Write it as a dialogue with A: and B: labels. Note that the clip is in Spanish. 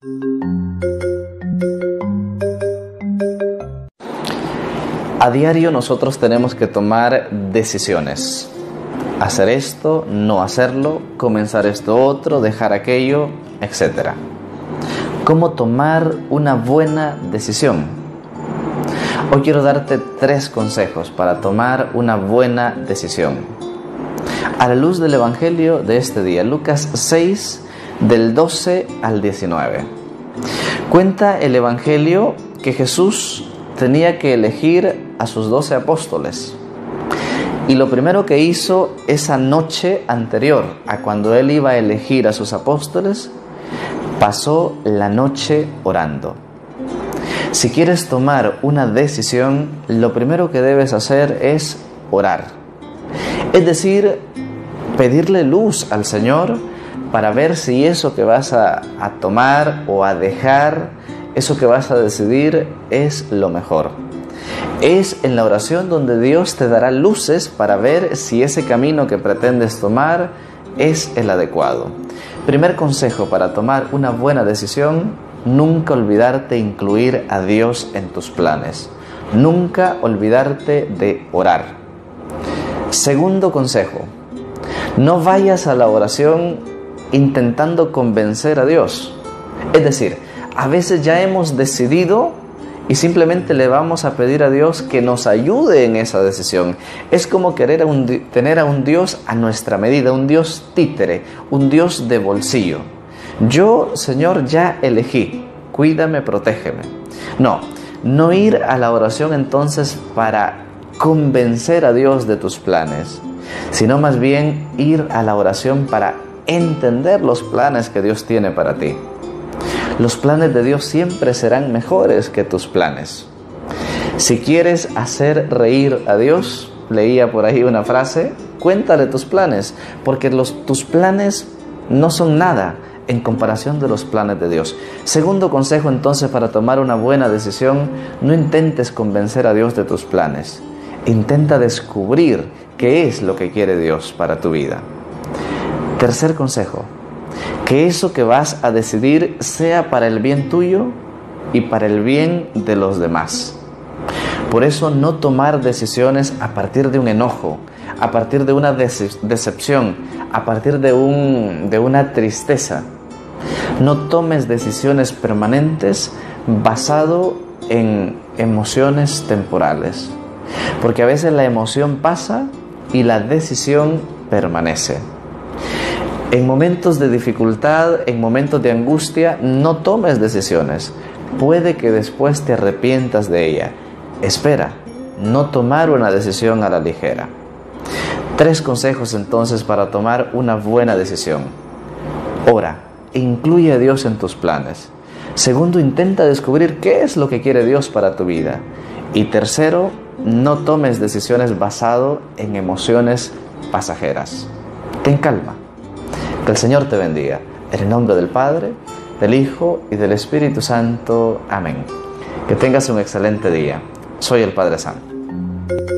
A: A diario nosotros tenemos que tomar decisiones. Hacer esto, no hacerlo, comenzar esto otro, dejar aquello, etc. ¿Cómo tomar una buena decisión? Hoy quiero darte tres consejos para tomar una buena decisión. A la luz del Evangelio de este día, Lucas 6, del 12 al 19. Cuenta el Evangelio que Jesús tenía que elegir a sus doce apóstoles. Y lo primero que hizo esa noche anterior a cuando él iba a elegir a sus apóstoles, pasó la noche orando. Si quieres tomar una decisión, lo primero que debes hacer es orar. Es decir, pedirle luz al Señor para ver si eso que vas a, a tomar o a dejar, eso que vas a decidir es lo mejor. Es en la oración donde Dios te dará luces para ver si ese camino que pretendes tomar es el adecuado. Primer consejo para tomar una buena decisión, nunca olvidarte incluir a Dios en tus planes. Nunca olvidarte de orar. Segundo consejo, no vayas a la oración intentando convencer a Dios. Es decir, a veces ya hemos decidido y simplemente le vamos a pedir a Dios que nos ayude en esa decisión. Es como querer tener a un Dios a nuestra medida, un Dios títere, un Dios de bolsillo. Yo, Señor, ya elegí, cuídame, protégeme. No, no ir a la oración entonces para convencer a Dios de tus planes, sino más bien ir a la oración para entender los planes que Dios tiene para ti. Los planes de Dios siempre serán mejores que tus planes. Si quieres hacer reír a Dios, leía por ahí una frase, cuéntale tus planes, porque los, tus planes no son nada en comparación de los planes de Dios. Segundo consejo entonces para tomar una buena decisión, no intentes convencer a Dios de tus planes. Intenta descubrir qué es lo que quiere Dios para tu vida. Tercer consejo, que eso que vas a decidir sea para el bien tuyo y para el bien de los demás. Por eso no tomar decisiones a partir de un enojo, a partir de una decepción, a partir de, un, de una tristeza. No tomes decisiones permanentes basado en emociones temporales, porque a veces la emoción pasa y la decisión permanece. En momentos de dificultad, en momentos de angustia, no tomes decisiones. Puede que después te arrepientas de ella. Espera, no tomar una decisión a la ligera. Tres consejos entonces para tomar una buena decisión. Ora, incluye a Dios en tus planes. Segundo, intenta descubrir qué es lo que quiere Dios para tu vida. Y tercero, no tomes decisiones basado en emociones pasajeras. Ten calma. Que el Señor te bendiga. En el nombre del Padre, del Hijo y del Espíritu Santo. Amén. Que tengas un excelente día. Soy el Padre Santo.